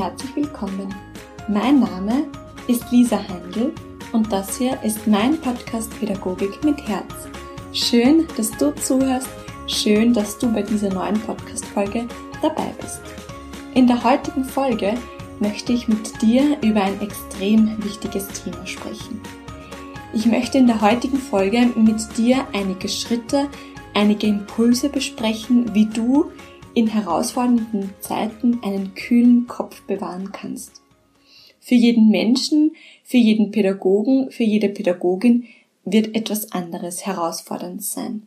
herzlich willkommen. Mein Name ist Lisa Heindl und das hier ist mein Podcast Pädagogik mit Herz. Schön, dass du zuhörst, schön, dass du bei dieser neuen Podcast-Folge dabei bist. In der heutigen Folge möchte ich mit dir über ein extrem wichtiges Thema sprechen. Ich möchte in der heutigen Folge mit dir einige Schritte, einige Impulse besprechen, wie du in herausfordernden Zeiten einen kühlen Kopf bewahren kannst. Für jeden Menschen, für jeden Pädagogen, für jede Pädagogin wird etwas anderes herausfordernd sein.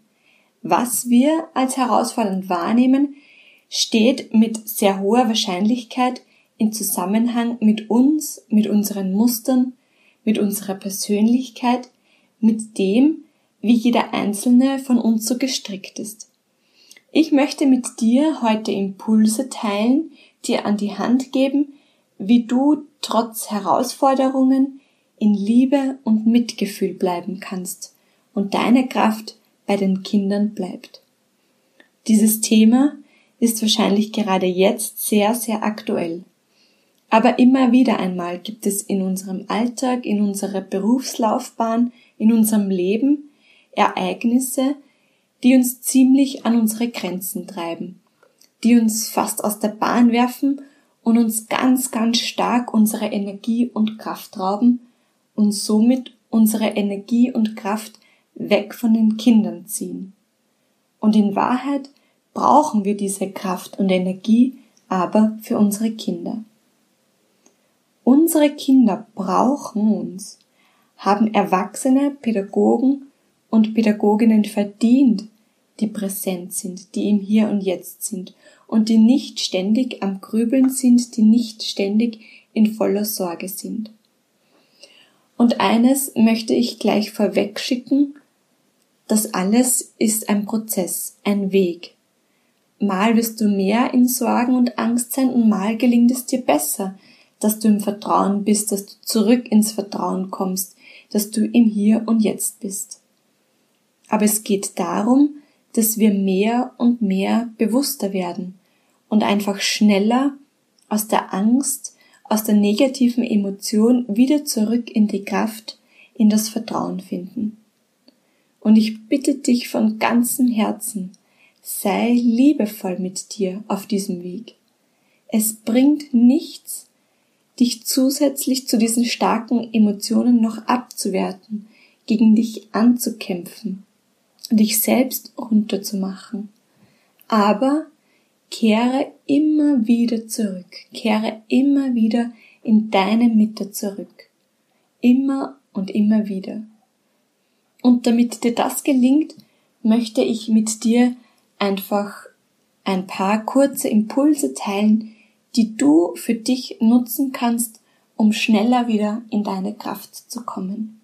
Was wir als herausfordernd wahrnehmen, steht mit sehr hoher Wahrscheinlichkeit in Zusammenhang mit uns, mit unseren Mustern, mit unserer Persönlichkeit, mit dem, wie jeder einzelne von uns so gestrickt ist. Ich möchte mit dir heute Impulse teilen, dir an die Hand geben, wie du trotz Herausforderungen in Liebe und Mitgefühl bleiben kannst und deine Kraft bei den Kindern bleibt. Dieses Thema ist wahrscheinlich gerade jetzt sehr, sehr aktuell. Aber immer wieder einmal gibt es in unserem Alltag, in unserer Berufslaufbahn, in unserem Leben Ereignisse, die uns ziemlich an unsere Grenzen treiben, die uns fast aus der Bahn werfen und uns ganz, ganz stark unsere Energie und Kraft rauben und somit unsere Energie und Kraft weg von den Kindern ziehen. Und in Wahrheit brauchen wir diese Kraft und Energie aber für unsere Kinder. Unsere Kinder brauchen uns, haben Erwachsene, Pädagogen und Pädagoginnen verdient, die präsent sind, die im Hier und Jetzt sind und die nicht ständig am Grübeln sind, die nicht ständig in voller Sorge sind. Und eines möchte ich gleich vorweg schicken, das alles ist ein Prozess, ein Weg. Mal wirst du mehr in Sorgen und Angst sein und mal gelingt es dir besser, dass du im Vertrauen bist, dass du zurück ins Vertrauen kommst, dass du im Hier und Jetzt bist. Aber es geht darum, dass wir mehr und mehr bewusster werden und einfach schneller aus der Angst, aus der negativen Emotion wieder zurück in die Kraft, in das Vertrauen finden. Und ich bitte dich von ganzem Herzen, sei liebevoll mit dir auf diesem Weg. Es bringt nichts, dich zusätzlich zu diesen starken Emotionen noch abzuwerten, gegen dich anzukämpfen dich selbst runterzumachen. Aber kehre immer wieder zurück, kehre immer wieder in deine Mitte zurück. Immer und immer wieder. Und damit dir das gelingt, möchte ich mit dir einfach ein paar kurze Impulse teilen, die du für dich nutzen kannst, um schneller wieder in deine Kraft zu kommen.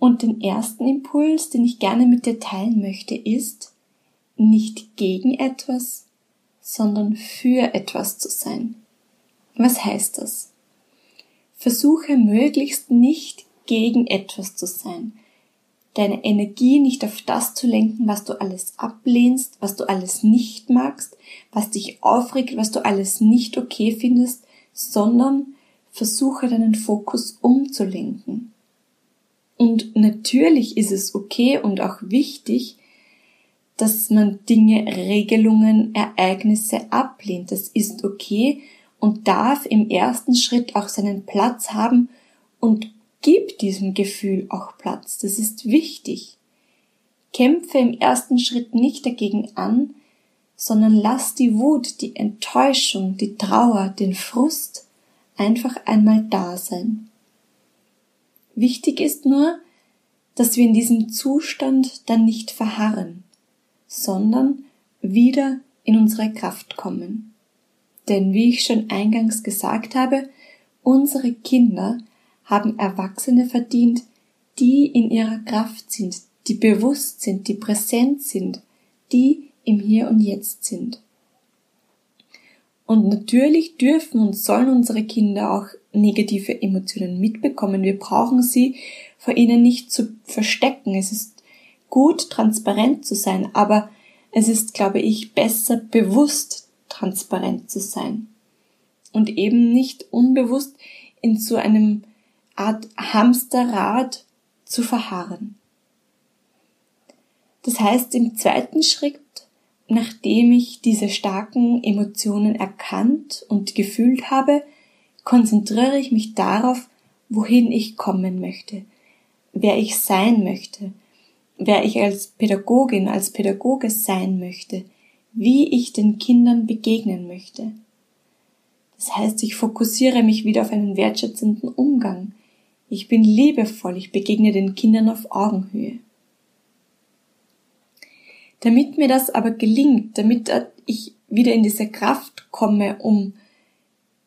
Und den ersten Impuls, den ich gerne mit dir teilen möchte, ist, nicht gegen etwas, sondern für etwas zu sein. Was heißt das? Versuche möglichst nicht gegen etwas zu sein. Deine Energie nicht auf das zu lenken, was du alles ablehnst, was du alles nicht magst, was dich aufregt, was du alles nicht okay findest, sondern versuche deinen Fokus umzulenken. Und natürlich ist es okay und auch wichtig, dass man Dinge, Regelungen, Ereignisse ablehnt. Das ist okay und darf im ersten Schritt auch seinen Platz haben und gibt diesem Gefühl auch Platz. Das ist wichtig. Kämpfe im ersten Schritt nicht dagegen an, sondern lass die Wut, die Enttäuschung, die Trauer, den Frust einfach einmal da sein. Wichtig ist nur, dass wir in diesem Zustand dann nicht verharren, sondern wieder in unsere Kraft kommen. Denn wie ich schon eingangs gesagt habe, unsere Kinder haben Erwachsene verdient, die in ihrer Kraft sind, die bewusst sind, die präsent sind, die im Hier und Jetzt sind. Und natürlich dürfen und sollen unsere Kinder auch negative Emotionen mitbekommen. Wir brauchen sie vor ihnen nicht zu verstecken. Es ist gut, transparent zu sein, aber es ist, glaube ich, besser bewusst transparent zu sein. und eben nicht unbewusst in so einem Art Hamsterrad zu verharren. Das heißt, im zweiten Schritt, nachdem ich diese starken Emotionen erkannt und gefühlt habe, konzentriere ich mich darauf, wohin ich kommen möchte, wer ich sein möchte, wer ich als Pädagogin, als Pädagoge sein möchte, wie ich den Kindern begegnen möchte. Das heißt, ich fokussiere mich wieder auf einen wertschätzenden Umgang. Ich bin liebevoll, ich begegne den Kindern auf Augenhöhe. Damit mir das aber gelingt, damit ich wieder in diese Kraft komme, um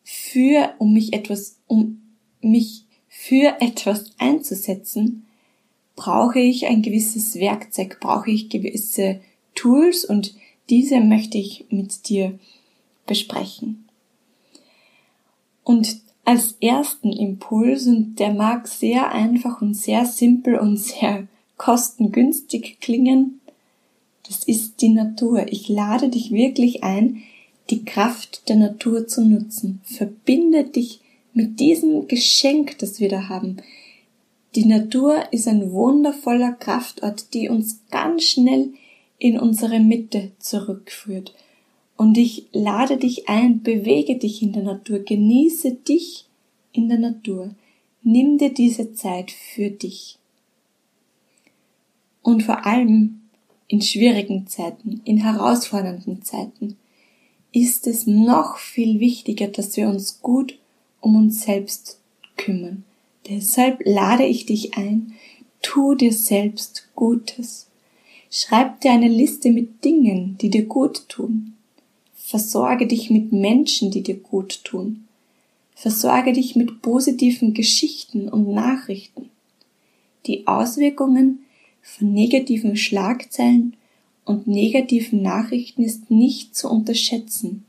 für, um mich etwas, um mich für etwas einzusetzen, brauche ich ein gewisses Werkzeug, brauche ich gewisse Tools und diese möchte ich mit dir besprechen. Und als ersten Impuls, und der mag sehr einfach und sehr simpel und sehr kostengünstig klingen, das ist die Natur. Ich lade dich wirklich ein, die Kraft der Natur zu nutzen. Verbinde dich mit diesem Geschenk, das wir da haben. Die Natur ist ein wundervoller Kraftort, die uns ganz schnell in unsere Mitte zurückführt. Und ich lade dich ein, bewege dich in der Natur, genieße dich in der Natur. Nimm dir diese Zeit für dich. Und vor allem in schwierigen Zeiten, in herausfordernden Zeiten, ist es noch viel wichtiger, dass wir uns gut um uns selbst kümmern. Deshalb lade ich dich ein, tu dir selbst Gutes. Schreib dir eine Liste mit Dingen, die dir gut tun. Versorge dich mit Menschen, die dir gut tun. Versorge dich mit positiven Geschichten und Nachrichten. Die Auswirkungen von negativen Schlagzeilen und negativen Nachrichten ist nicht zu unterschätzen.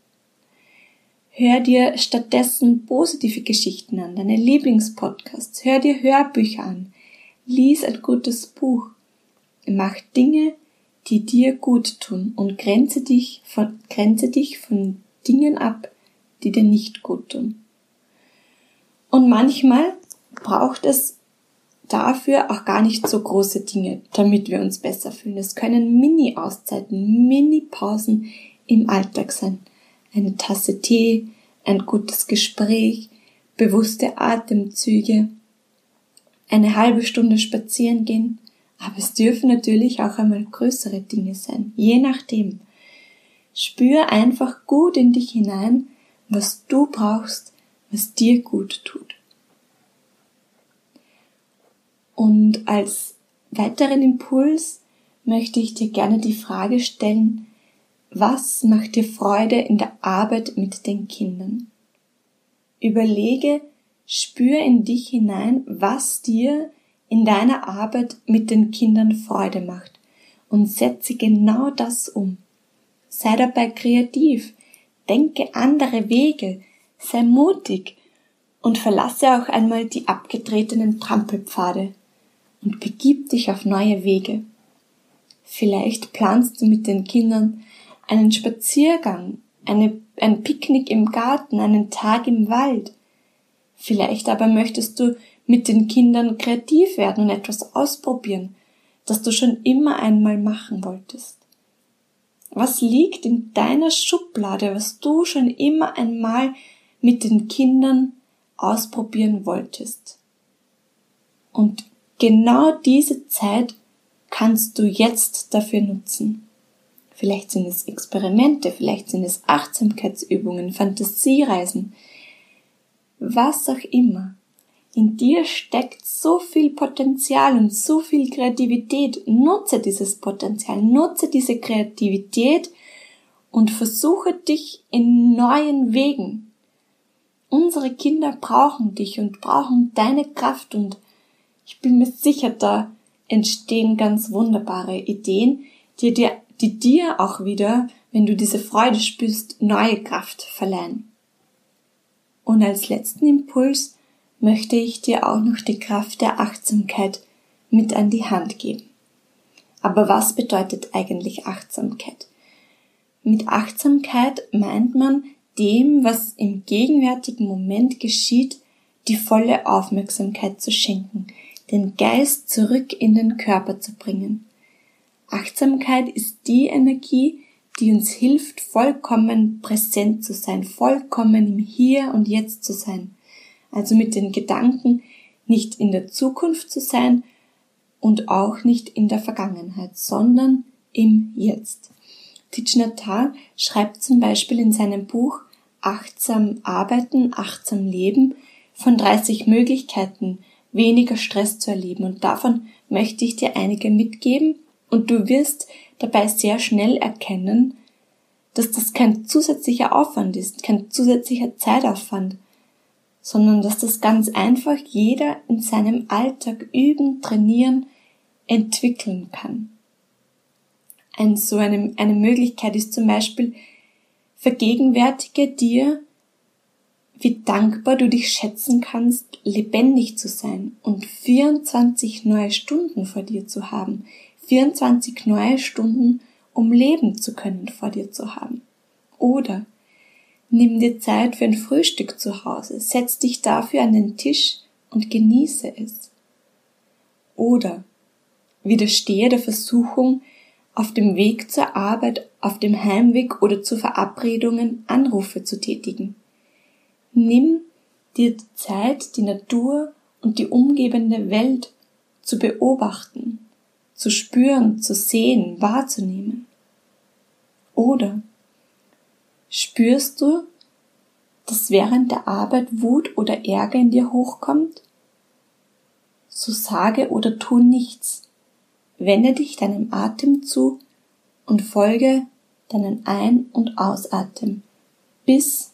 Hör dir stattdessen positive Geschichten an, deine Lieblingspodcasts, hör dir Hörbücher an, lies ein gutes Buch, mach Dinge, die dir gut tun und grenze dich von, grenze dich von Dingen ab, die dir nicht gut tun. Und manchmal braucht es dafür auch gar nicht so große Dinge, damit wir uns besser fühlen. Es können Mini-Auszeiten, Mini-Pausen im Alltag sein. Eine Tasse Tee, ein gutes Gespräch, bewusste Atemzüge, eine halbe Stunde spazieren gehen, aber es dürfen natürlich auch einmal größere Dinge sein, je nachdem. Spür einfach gut in dich hinein, was du brauchst, was dir gut tut. Und als weiteren Impuls möchte ich dir gerne die Frage stellen, was macht dir Freude in der Arbeit mit den Kindern? Überlege, spür in dich hinein, was dir in deiner Arbeit mit den Kindern Freude macht. Und setze genau das um. Sei dabei kreativ, denke andere Wege, sei mutig. Und verlasse auch einmal die abgetretenen Trampelpfade und begib dich auf neue Wege. Vielleicht planst du mit den Kindern einen Spaziergang, eine, ein Picknick im Garten, einen Tag im Wald. Vielleicht aber möchtest du mit den Kindern kreativ werden und etwas ausprobieren, das du schon immer einmal machen wolltest. Was liegt in deiner Schublade, was du schon immer einmal mit den Kindern ausprobieren wolltest? Und genau diese Zeit kannst du jetzt dafür nutzen. Vielleicht sind es Experimente, vielleicht sind es Achtsamkeitsübungen, Fantasiereisen, was auch immer. In dir steckt so viel Potenzial und so viel Kreativität. Nutze dieses Potenzial, nutze diese Kreativität und versuche dich in neuen Wegen. Unsere Kinder brauchen dich und brauchen deine Kraft und ich bin mir sicher, da entstehen ganz wunderbare Ideen, die dir, die dir auch wieder, wenn du diese Freude spürst, neue Kraft verleihen. Und als letzten Impuls möchte ich dir auch noch die Kraft der Achtsamkeit mit an die Hand geben. Aber was bedeutet eigentlich Achtsamkeit? Mit Achtsamkeit meint man dem, was im gegenwärtigen Moment geschieht, die volle Aufmerksamkeit zu schenken, den Geist zurück in den Körper zu bringen. Achtsamkeit ist die Energie, die uns hilft, vollkommen präsent zu sein, vollkommen im Hier und Jetzt zu sein. Also mit den Gedanken nicht in der Zukunft zu sein und auch nicht in der Vergangenheit, sondern im Jetzt. Nhat schreibt zum Beispiel in seinem Buch Achtsam arbeiten, achtsam leben von 30 Möglichkeiten, weniger Stress zu erleben und davon möchte ich dir einige mitgeben und du wirst dabei sehr schnell erkennen, dass das kein zusätzlicher Aufwand ist, kein zusätzlicher Zeitaufwand, sondern dass das ganz einfach jeder in seinem Alltag üben, trainieren, entwickeln kann. Ein, so eine, eine Möglichkeit ist zum Beispiel, vergegenwärtige dir, wie dankbar du dich schätzen kannst, lebendig zu sein und 24 neue Stunden vor dir zu haben, 24 neue Stunden, um leben zu können, vor dir zu haben. Oder nimm dir Zeit für ein Frühstück zu Hause, setz dich dafür an den Tisch und genieße es. Oder widerstehe der Versuchung, auf dem Weg zur Arbeit, auf dem Heimweg oder zu Verabredungen Anrufe zu tätigen. Nimm dir Zeit, die Natur und die umgebende Welt zu beobachten, zu spüren, zu sehen, wahrzunehmen. Oder spürst du, dass während der Arbeit Wut oder Ärger in dir hochkommt? So sage oder tu nichts. Wende dich deinem Atem zu und folge deinen Ein- und Ausatem, bis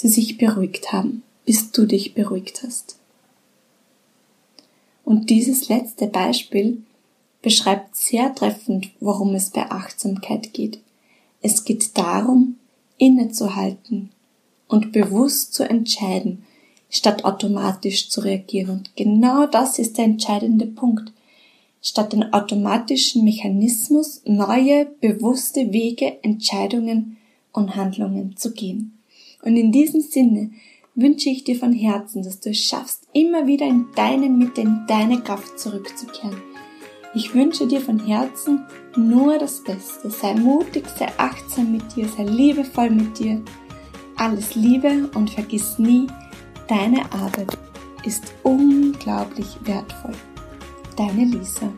sie sich beruhigt haben, bis du dich beruhigt hast. Und dieses letzte Beispiel beschreibt sehr treffend, worum es bei Achtsamkeit geht. Es geht darum, innezuhalten und bewusst zu entscheiden, statt automatisch zu reagieren. Und genau das ist der entscheidende Punkt. Statt den automatischen Mechanismus neue, bewusste Wege, Entscheidungen und Handlungen zu gehen. Und in diesem Sinne wünsche ich dir von Herzen, dass du es schaffst, immer wieder in deine Mitte, in deine Kraft zurückzukehren. Ich wünsche dir von Herzen nur das Beste. Sei mutig, sei achtsam mit dir, sei liebevoll mit dir. Alles Liebe und vergiss nie, deine Arbeit ist unglaublich wertvoll. Deine Lisa.